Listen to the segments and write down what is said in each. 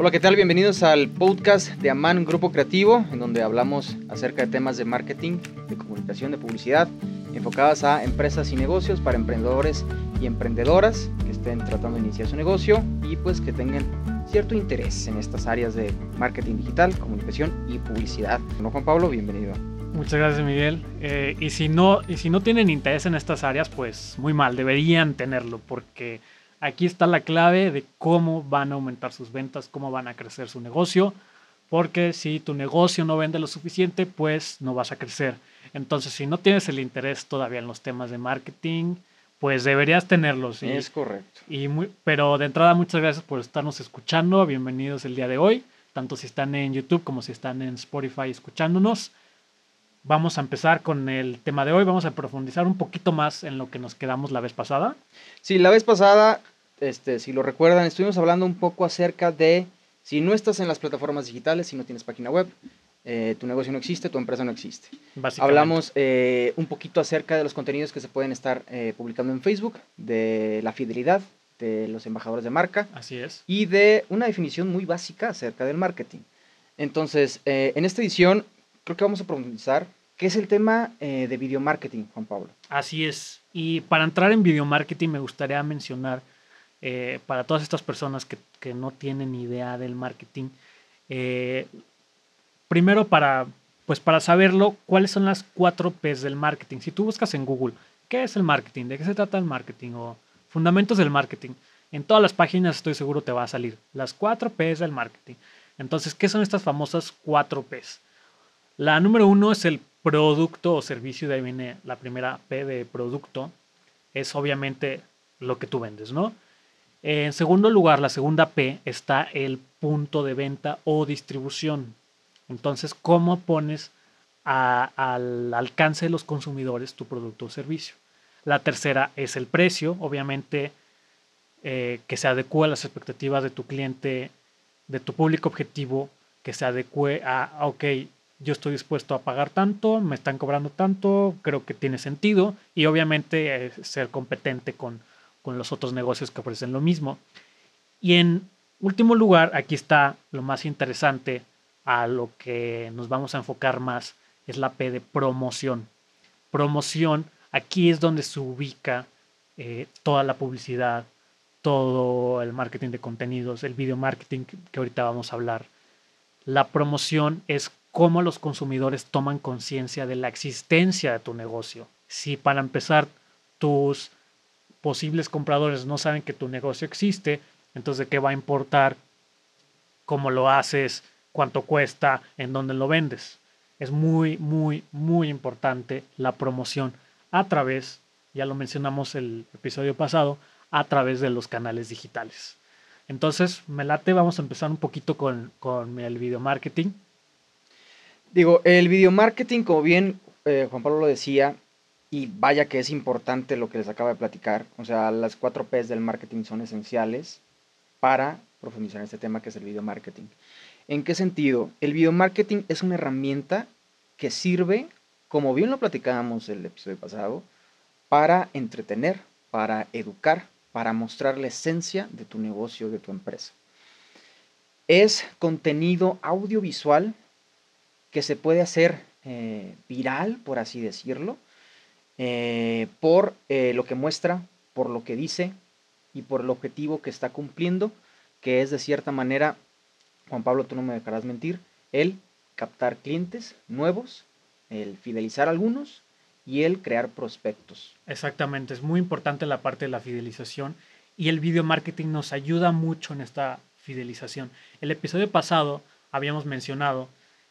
Hola, ¿qué tal? Bienvenidos al podcast de Aman Grupo Creativo, en donde hablamos acerca de temas de marketing, de comunicación, de publicidad, enfocadas a empresas y negocios para emprendedores y emprendedoras que estén tratando de iniciar su negocio y pues que tengan cierto interés en estas áreas de marketing digital, comunicación y publicidad. Bueno, Juan Pablo, bienvenido. Muchas gracias, Miguel. Eh, y, si no, y si no tienen interés en estas áreas, pues muy mal, deberían tenerlo, porque aquí está la clave de cómo van a aumentar sus ventas, cómo van a crecer su negocio, porque si tu negocio no vende lo suficiente, pues no vas a crecer. Entonces, si no tienes el interés todavía en los temas de marketing, pues deberías tenerlos. Es correcto. Y muy, pero de entrada, muchas gracias por estarnos escuchando. Bienvenidos el día de hoy, tanto si están en YouTube como si están en Spotify escuchándonos. Vamos a empezar con el tema de hoy. Vamos a profundizar un poquito más en lo que nos quedamos la vez pasada. Sí, la vez pasada, este, si lo recuerdan, estuvimos hablando un poco acerca de si no estás en las plataformas digitales, si no tienes página web, eh, tu negocio no existe, tu empresa no existe. Hablamos eh, un poquito acerca de los contenidos que se pueden estar eh, publicando en Facebook, de la fidelidad de los embajadores de marca. Así es. Y de una definición muy básica acerca del marketing. Entonces, en esta edición creo que vamos a profundizar qué es el tema de video marketing, Juan Pablo. Así es. Y para entrar en video marketing me gustaría mencionar para todas estas personas que, que, no tienen idea del marketing, primero para, pues para saberlo, cuáles son las cuatro P's del marketing. Si tú buscas en Google, ¿qué es el marketing? ¿De qué se trata el marketing? O fundamentos del marketing. En todas las páginas estoy seguro te va a salir las cuatro P's del marketing. Entonces, ¿qué son estas famosas cuatro P's? La número uno es el producto o servicio, de ahí viene la primera P de producto, es obviamente lo que tú vendes, ¿no? En segundo lugar, la segunda P está el punto de venta o distribución. Entonces, ¿cómo pones al alcance de los consumidores tu producto o servicio? La tercera es el precio, obviamente eh, que se adecue a las expectativas de tu cliente, de tu público objetivo, que se adecue a, ok, yo estoy dispuesto a pagar tanto, me están cobrando tanto, creo que tiene sentido y obviamente eh, ser competente con, con los otros negocios que ofrecen lo mismo. Y en último lugar, aquí está lo más interesante, a lo que nos vamos a enfocar más es la P de promoción. Promoción, aquí es donde se ubica eh, toda la publicidad, todo el marketing de contenidos, el video marketing que ahorita vamos a hablar. La promoción es cómo los consumidores toman conciencia de la existencia de tu negocio. Si para empezar tus posibles compradores no saben que tu negocio existe, entonces ¿de qué va a importar cómo lo haces, cuánto cuesta, en dónde lo vendes. Es muy, muy, muy importante la promoción a través, ya lo mencionamos el episodio pasado, a través de los canales digitales. Entonces, me late, vamos a empezar un poquito con, el video marketing. Digo, el video marketing, como bien eh, Juan Pablo lo decía, y vaya que es importante lo que les acaba de platicar, o sea, las cuatro P's del marketing son esenciales para profundizar en este tema que es el video marketing. ¿En qué sentido? El video marketing es una herramienta que sirve, como bien lo platicábamos el episodio pasado, para entretener, para educar, para mostrar la esencia de tu negocio, de tu empresa. Es contenido audiovisual que se puede hacer eh, viral, por así decirlo, eh, por eh, lo que muestra, por lo que dice y por el objetivo que está cumpliendo, que es de cierta manera Juan Pablo, tú no me dejarás mentir, el captar clientes nuevos, el fidelizar algunos y el crear prospectos. Exactamente, es muy importante la parte de la fidelización y el video marketing nos ayuda mucho en esta fidelización. El episodio pasado habíamos mencionado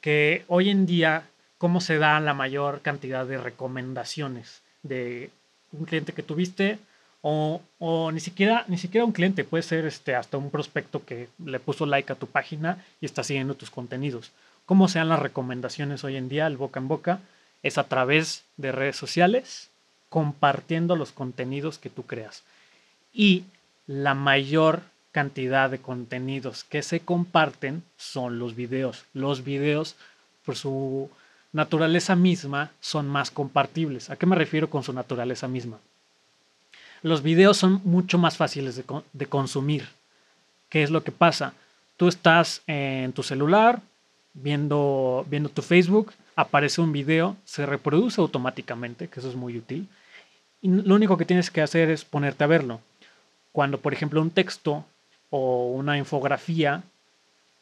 que hoy en día cómo se da la mayor cantidad de recomendaciones de un cliente que tuviste o, ni, siquiera, ni siquiera un cliente, puede ser este, hasta un prospecto que le puso like a tu página y está siguiendo tus contenidos. ¿Cómo sean las recomendaciones hoy en día, el boca en boca? Es a través de redes sociales, compartiendo los contenidos que tú creas. Y la mayor cantidad de contenidos que se comparten son los videos. Los videos, por su naturaleza misma, son más compartibles. ¿A qué me refiero con su naturaleza misma? los videos son mucho más fáciles de, consumir. ¿Qué es lo que pasa? tú estás en tu celular viendo, viendo tu Facebook, aparece un video, se reproduce automáticamente, que eso es muy útil. Y lo único que tienes que hacer es ponerte a verlo. Cuando, por ejemplo, un texto o una infografía,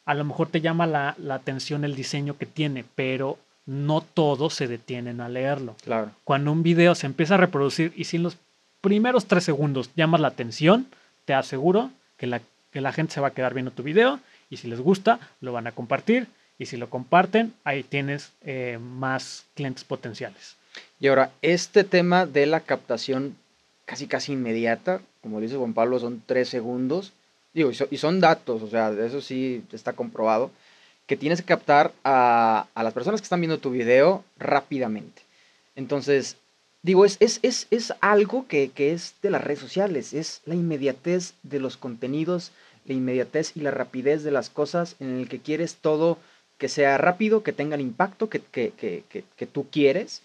a lo mejor te llama la, la atención el diseño que tiene, pero no todos se detienen a leerlo. Claro. Cuando un video se empieza a reproducir y si en los primeros tres segundos llamas la atención, te aseguro que la, que la gente se va a quedar viendo tu video y si les gusta, lo van a compartir y si lo comparten, ahí tienes eh, más clientes potenciales. Y ahora, este tema de la captación casi casi inmediata, como dice Juan Pablo, son tres segundos, digo, y, so- y son datos, o sea, eso sí está comprobado, que tienes que captar a, a las personas que están viendo tu video rápidamente. Entonces, digo, es, es, es, es algo que, que es de las redes sociales, es la inmediatez de los contenidos, la inmediatez y la rapidez de las cosas en el que quieres todo que sea rápido, que tenga el impacto que, que, que, tú quieres.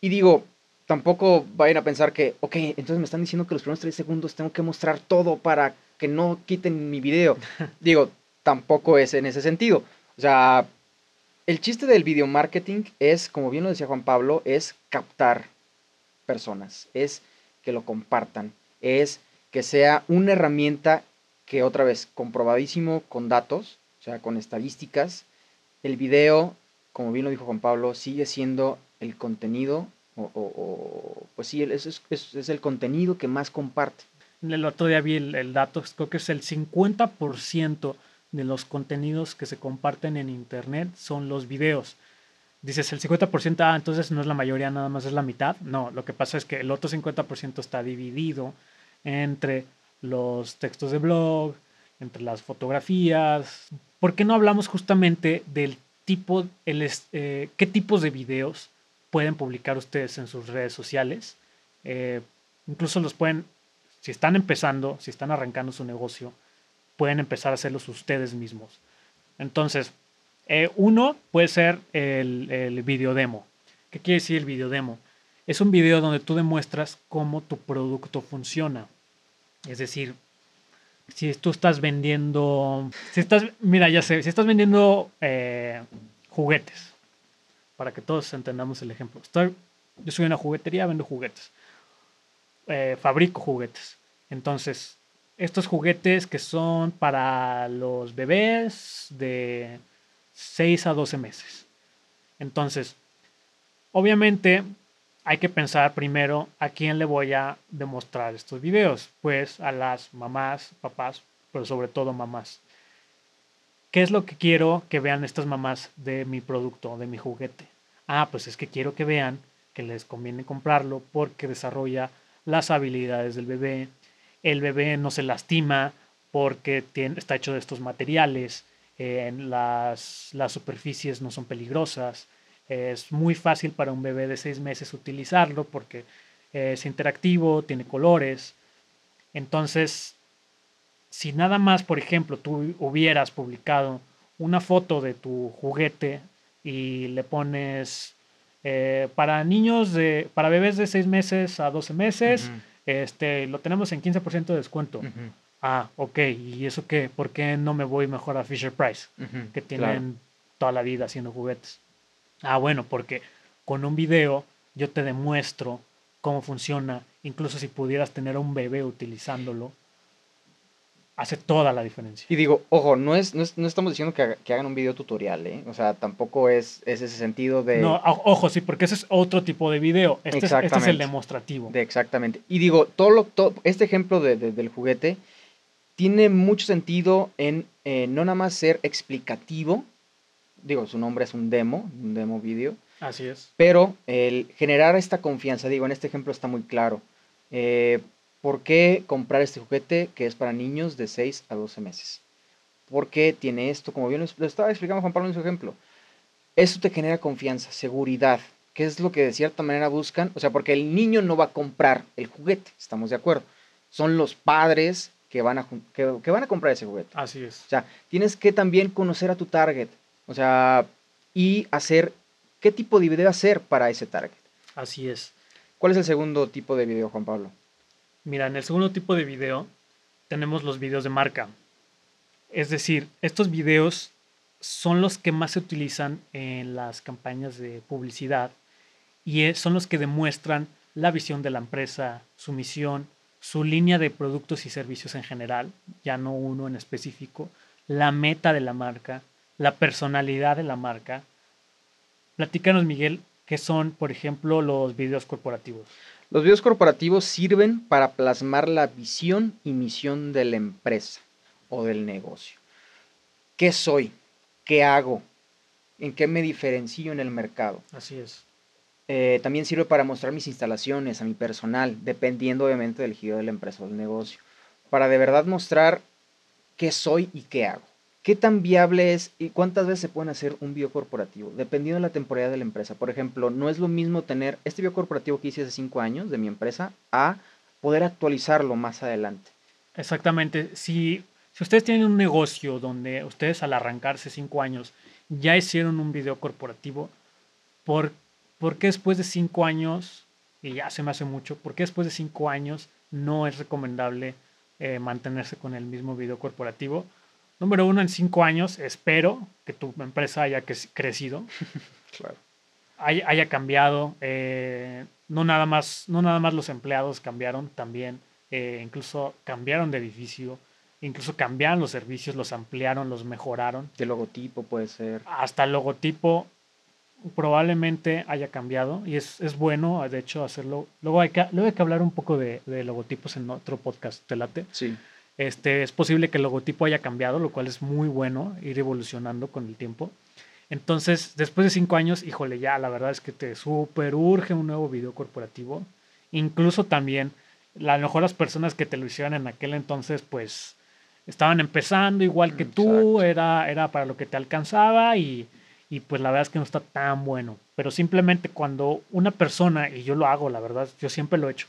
Y digo, tampoco vayan a pensar que, ok, entonces me están diciendo que los primeros tres segundos tengo que mostrar todo para que no quiten mi video. digo, tampoco es en ese sentido. O sea, el chiste del video marketing es, como bien lo decía Juan Pablo, es captar personas, es que lo compartan, es que sea una herramienta que otra vez comprobadísimo con datos, o sea, con estadísticas. El video, como bien lo dijo Juan Pablo, sigue siendo el contenido, o, o- o- pues sí, es, es- es- es el contenido que más comparte. El otro día vi el, dato, creo que es el 50% de los contenidos que se comparten en Internet son los videos. Dices el 50%, ah, entonces no es la mayoría, nada más es la mitad. No, lo que pasa es que el otro 50% está dividido entre los textos de blog, entre las fotografías. ¿Por qué no hablamos justamente del tipo, el, eh, qué tipos de videos pueden publicar ustedes en sus redes sociales? Eh, incluso los pueden, si están empezando, si están arrancando su negocio, pueden empezar a hacerlos ustedes mismos. Entonces, eh, uno puede ser el, el video demo. ¿Qué quiere decir el video demo? Es un video donde tú demuestras cómo tu producto funciona. Es decir, si tú estás vendiendo, si estás, mira, ya sé, si estás vendiendo eh, juguetes, para que todos entendamos el ejemplo. Estoy- yo soy una juguetería, vendo juguetes. Eh, fabrico juguetes. Entonces, estos juguetes que son para los bebés de 6 a 12 meses. Entonces, obviamente hay que pensar primero a quién le voy a demostrar estos videos. Pues a las mamás, papás, pero sobre todo mamás. ¿Qué es lo que quiero que vean estas mamás de mi producto, de mi juguete? Ah, pues es que quiero que vean que les conviene comprarlo porque desarrolla las habilidades del bebé. El bebé no se lastima porque tiene- está hecho de estos materiales. eh, las, las superficies no son peligrosas. Es muy fácil para un bebé de seis meses utilizarlo porque es interactivo, tiene colores. Entonces, si nada más, por ejemplo, tú hubieras publicado una foto de tu juguete y le pones eh, para niños de, para bebés de 6 meses a 12 meses, este, lo tenemos en 15% de descuento. Ah, ok, ¿y eso qué? ¿Por qué no me voy mejor a Fisher Price? que claro. tienen toda la vida haciendo juguetes. Ah, bueno, porque con un video yo te demuestro cómo funciona, incluso si pudieras tener a un bebé utilizándolo, hace toda la diferencia. Y digo, ojo, no, es, no, es- no estamos diciendo que, haga- que hagan un video tutorial, ¿eh? O sea, tampoco es, es ese sentido de... No, ojo, sí, porque ese es otro tipo de video. Este, es, este es el Exactamente. demostrativo. De exactamente. Y digo, todo lo, todo, este ejemplo de- de- del juguete tiene mucho sentido en eh, no nada más ser explicativo, digo, su nombre es un demo, un demo video, Así es. pero el generar esta confianza, digo, en este ejemplo está muy claro. Eh, ¿Por qué comprar este juguete que es para niños de 6 a 12 meses? Porque tiene esto, como bien lo estaba explicando Juan Pablo en su ejemplo. Eso te genera confianza, seguridad, que es lo que de cierta manera buscan. O sea, porque el niño no va a comprar el juguete, estamos de acuerdo. Son los padres que van a, que van a comprar ese juguete. Así es. O sea, tienes que también conocer a tu target. O sea, y hacer qué tipo de video hacer para ese target. Así es. ¿Cuál es el segundo tipo de video, Juan Pablo? Mira, en el segundo tipo de video tenemos los videos de marca. Es decir, estos videos son los que más se utilizan en las campañas de publicidad y son los que demuestran la visión de la empresa, su misión, su línea de productos y servicios en general, ya no uno en específico, la meta de la marca, la personalidad de la marca. Platícanos, Miguel, qué son, por ejemplo, los videos corporativos. Los videos corporativos sirven para plasmar la visión y misión de la empresa o del negocio. ¿Qué soy? ¿Qué hago? ¿En qué me diferencio en el mercado? Así es. Eh, también sirve para mostrar mis instalaciones a mi personal, dependiendo obviamente del giro de la empresa o del negocio, para de verdad mostrar qué soy y qué hago. ¿Qué tan viable es y cuántas veces se pueden hacer un video corporativo? Dependiendo de la temporada de la empresa. Por ejemplo, no es lo mismo tener este video corporativo que hice hace cinco años de mi empresa a poder actualizarlo más adelante. Exactamente. Si, si ustedes tienen un negocio donde ustedes al arrancarse cinco años ya hicieron un video corporativo, ¿por, ¿por qué después de cinco años, y ya se me hace mucho, por qué después de cinco años no es recomendable eh, mantenerse con el mismo video corporativo? Número uno, en cinco años espero que tu empresa haya crecido. claro. haya, cambiado. Eh, no, nada más, no nada más los empleados cambiaron, también eh, incluso cambiaron de edificio, incluso cambiaron los servicios, los ampliaron, los mejoraron. El logotipo puede ser. Hasta el logotipo probablemente haya cambiado y es, es bueno, de hecho, hacerlo. Luego hay que, luego hay que hablar un poco de, de logotipos en otro podcast, ¿te late? Sí. Este, es posible que el logotipo haya cambiado, lo cual es muy bueno, ir evolucionando con el tiempo. Entonces, después de cinco años, híjole, ya la verdad es que te super urge un nuevo video corporativo. Incluso también, a lo mejor las personas que te lo hicieron en aquel entonces, pues estaban empezando igual que tú, era, era para lo que te alcanzaba y, y pues la verdad es que no está tan bueno. Pero simplemente cuando una persona, y yo lo hago, la verdad, yo siempre lo he hecho,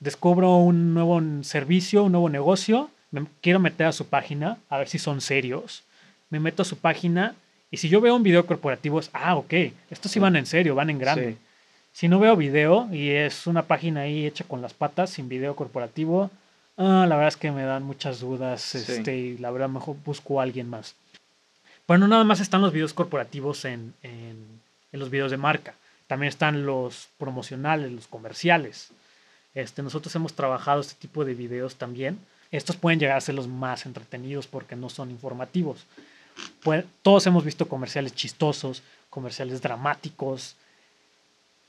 descubro un nuevo servicio, un nuevo negocio, me quiero meter a su página, a ver si son serios. Me meto a su página y si yo veo un video corporativo es, ah, ok, estos sí van en serio, van en grande. Si no veo video y es una página ahí hecha con las patas, sin video corporativo, ah, la verdad es que me dan muchas dudas este, y la verdad mejor busco a alguien más. Pero no nada más están los videos corporativos en, en, en los videos de marca, también están los promocionales, los comerciales. Este, nosotros hemos trabajado este tipo de videos también. Estos pueden llegar a ser los más entretenidos porque no son informativos. Todos hemos visto comerciales chistosos, comerciales dramáticos.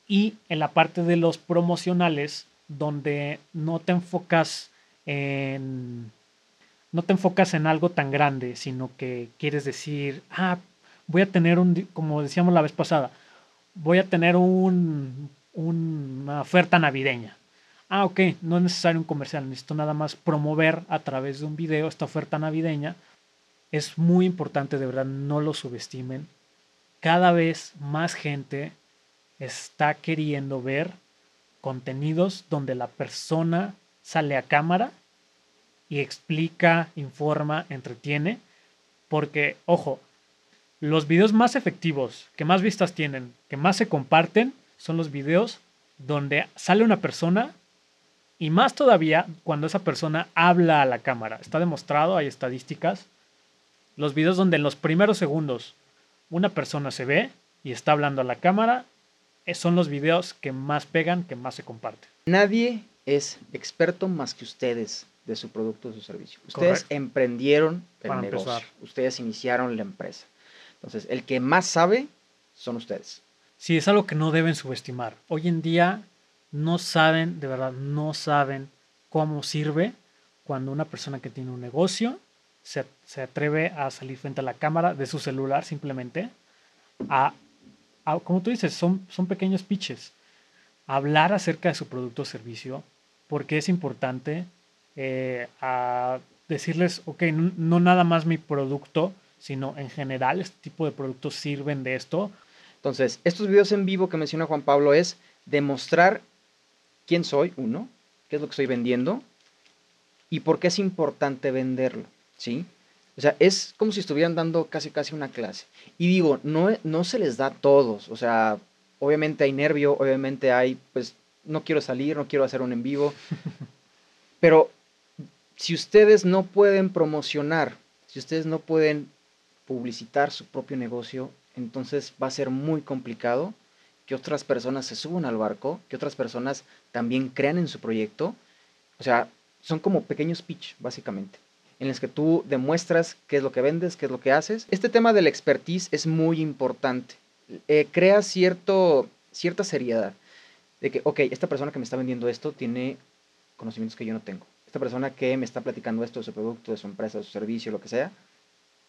Y en la parte de los promocionales, donde no te enfocas en no te enfocas en algo tan grande, sino que quieres decir, ah, voy a tener un, como decíamos la vez pasada, voy a tener un, una oferta navideña ah, ok, no es necesario un comercial, necesito nada más promover a través de un video esta oferta navideña. Es muy importante, de verdad, no lo subestimen. Cada vez más gente está queriendo ver contenidos donde la persona sale a cámara y explica, informa, entretiene. Porque, ojo, los videos más efectivos, que más vistas tienen, que más se comparten, son los videos donde sale una persona y más todavía cuando esa persona habla a la cámara. Está demostrado, hay estadísticas. Los videos donde en los primeros segundos una persona se ve y está hablando a la cámara eh, son los videos que más pegan, que más se comparten. Nadie es experto más que ustedes de su producto o su servicio. Ustedes emprendieron el negocio. Ustedes iniciaron la empresa. Entonces, el que más sabe son ustedes. Sí, es algo que no deben subestimar. Hoy en día no saben, de verdad, no saben cómo sirve cuando una persona que tiene un negocio se, atreve a salir frente a la cámara de su celular simplemente a, como tú dices, son, son pequeños pitches, hablar acerca de su producto o servicio, porque es importante eh, a decirles, ok, no nada más mi producto, sino en general este tipo de productos sirven de esto. Entonces, estos videos en vivo que menciona Juan Pablo es demostrar quién soy, uno, qué es lo que estoy vendiendo y por qué es importante venderlo, ¿sí? O sea, es como si estuvieran dando casi casi una clase. Y digo, no, no se les da a todos, o sea, obviamente hay nervio, obviamente hay, pues, no quiero salir, no quiero hacer un en vivo, pero si ustedes no pueden promocionar si ustedes no pueden publicitar su propio negocio, entonces va a ser muy complicado que otras personas se suban al barco, que otras personas también crean en su proyecto. O sea, son como pequeños pitch, básicamente, en los que tú demuestras qué es lo que vendes, qué es lo que haces. Este tema del expertise es muy importante. Eh, crea cierto, cierta seriedad de que, ok, esta persona que me está vendiendo esto tiene conocimientos que yo no tengo. Esta persona que me está platicando esto de su producto, de su empresa, de su servicio, lo que sea,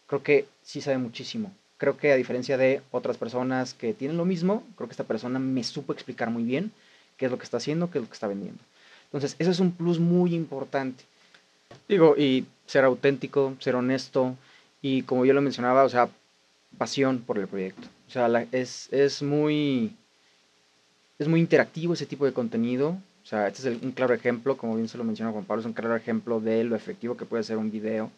creo que sí sabe muchísimo. Creo que a diferencia de otras personas que tienen lo mismo, creo que esta persona me supo explicar muy bien qué es lo que está haciendo, qué es lo que está vendiendo. Entonces, eso es un plus muy importante. Digo, y ser auténtico, ser honesto, y como yo lo mencionaba, o sea, pasión por el proyecto. O sea, es, es, muy, es muy interactivo ese tipo de contenido. O sea, este es un claro ejemplo, como bien se lo menciona Juan Pablo, es un claro ejemplo de lo efectivo que puede ser un video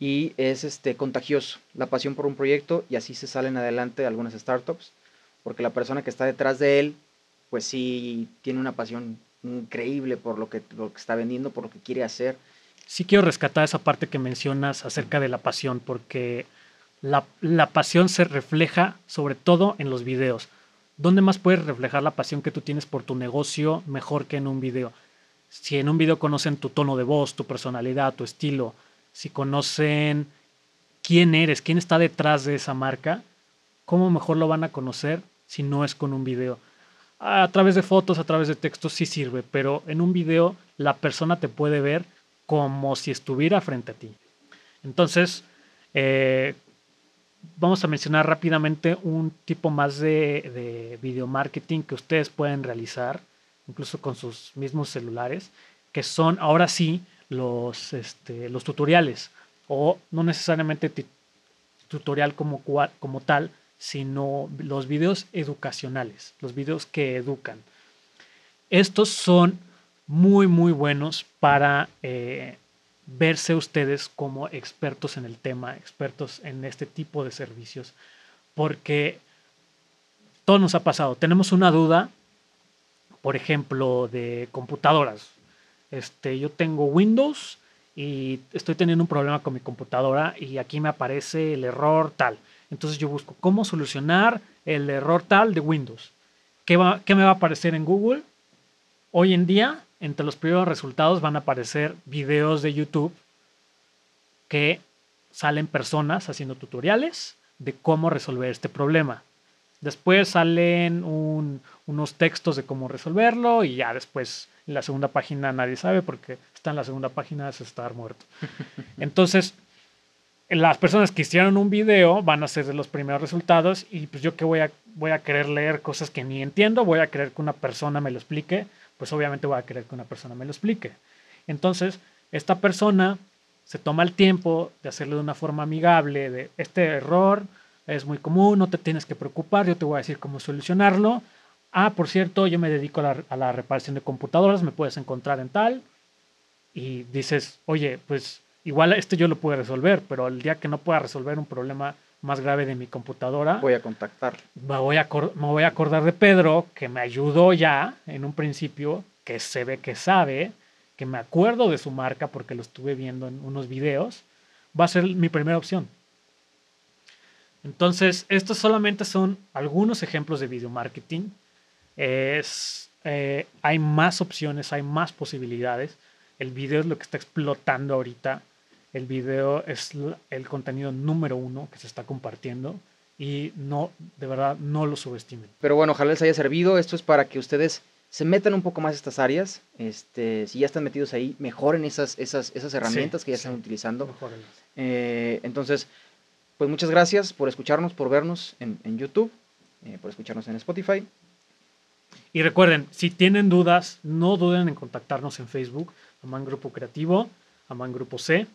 y es este, contagioso, la pasión por un proyecto y así se salen adelante algunas startups, porque la persona que está detrás de él, pues sí tiene una pasión increíble por lo que, lo que está vendiendo, por lo que quiere hacer. Sí quiero rescatar esa parte que mencionas acerca de la pasión, porque la, la pasión se refleja sobre todo en los videos. ¿Dónde más puedes reflejar la pasión que tú tienes por tu negocio mejor que en un video? Si en un video conocen tu tono de voz, tu personalidad, tu estilo, si conocen quién eres, quién está detrás de esa marca, ¿cómo mejor lo van a conocer si no es con un video? A través de fotos, a través de textos sí sirve, pero en un video la persona te puede ver como si estuviera frente a ti. Entonces, eh, vamos a mencionar rápidamente un tipo más de, de video marketing que ustedes pueden realizar, incluso con sus mismos celulares, que son ahora sí los, este, los tutoriales, o no necesariamente tutorial como, como tal, sino los videos educacionales, los videos que educan. Estos son muy, muy buenos para eh, verse ustedes como expertos en el tema, expertos en este tipo de servicios, porque todo nos ha pasado. Tenemos una duda, por ejemplo, de computadoras. Este, yo tengo Windows y estoy teniendo un problema con mi computadora y aquí me aparece el error tal. Entonces yo busco cómo solucionar el error tal de Windows. ¿Qué, va, qué me va a aparecer en Google? Hoy en día, entre los primeros resultados van a aparecer videos de YouTube que salen personas haciendo tutoriales de cómo resolver este problema. Después salen unos textos de cómo resolverlo y ya después en la segunda página nadie sabe porque está en la segunda página es estar muerto. Entonces, las personas que hicieron un video van a ser de los primeros resultados y pues yo que voy a, voy a querer leer cosas que ni entiendo, voy a querer que una persona me lo explique, pues obviamente voy a querer que una persona me lo explique. Entonces, esta persona se toma el tiempo de hacerlo de una forma amigable, de este error es muy común, no te tienes que preocupar, yo te voy a decir cómo solucionarlo ah, por cierto, yo me dedico a la, reparación de computadoras, me puedes encontrar en tal. Y dices, oye, pues igual este yo lo puedo resolver, pero el día que no pueda resolver un problema más grave de mi computadora, voy a contactar. Me voy a, me voy a acordar de Pedro, que me ayudó ya en un principio, que se ve que sabe, que me acuerdo de su marca porque lo estuve viendo en unos videos, va a ser mi primera opción. Entonces, estos solamente son algunos ejemplos de video marketing es, eh, hay más opciones, hay más posibilidades. El video es lo que está explotando ahorita. El video es el contenido número uno que se está compartiendo y no, de verdad, no lo subestimen. Pero bueno, ojalá les haya servido. Esto es para que ustedes se metan un poco más estas áreas. Este, si ya están metidos ahí, mejoren esas, esas, esas herramientas que ya están utilizando. Eh, entonces, pues muchas gracias por escucharnos, por vernos en, en YouTube, eh, por escucharnos en Spotify. Y recuerden, si tienen dudas, no duden en contactarnos en Facebook, Aman Grupo Creativo, Aman Grupo C.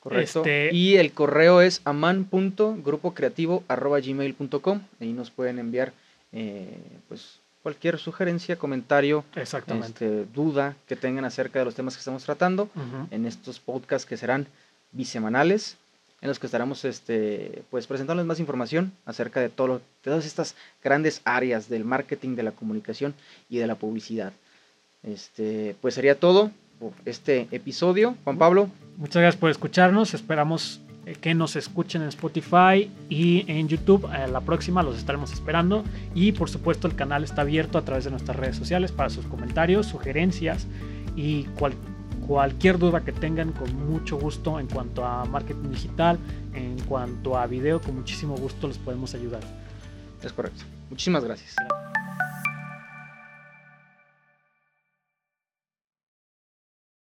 Correcto. Este, y el correo es aman.grupocreativo.gmail.com. Ahí nos pueden enviar eh, pues, cualquier sugerencia, comentario, Exactamente. Este, duda que tengan acerca de los temas que estamos tratando en estos podcasts que serán bisemanales en los que estaremos este, pues, presentándoles más información acerca de, todo todas estas grandes áreas del marketing, de la comunicación y de la publicidad. Este, pues sería todo. por este episodio. Juan Pablo. Muchas gracias por escucharnos. Esperamos eh, que nos escuchen en Spotify y en YouTube. Eh, la próxima los estaremos esperando. Y por supuesto el canal está abierto a través de nuestras redes sociales para sus comentarios, sugerencias y cualquier duda que tengan con mucho gusto en cuanto a marketing digital, en cuanto a video, con muchísimo gusto les podemos ayudar. Es correcto. Muchísimas gracias.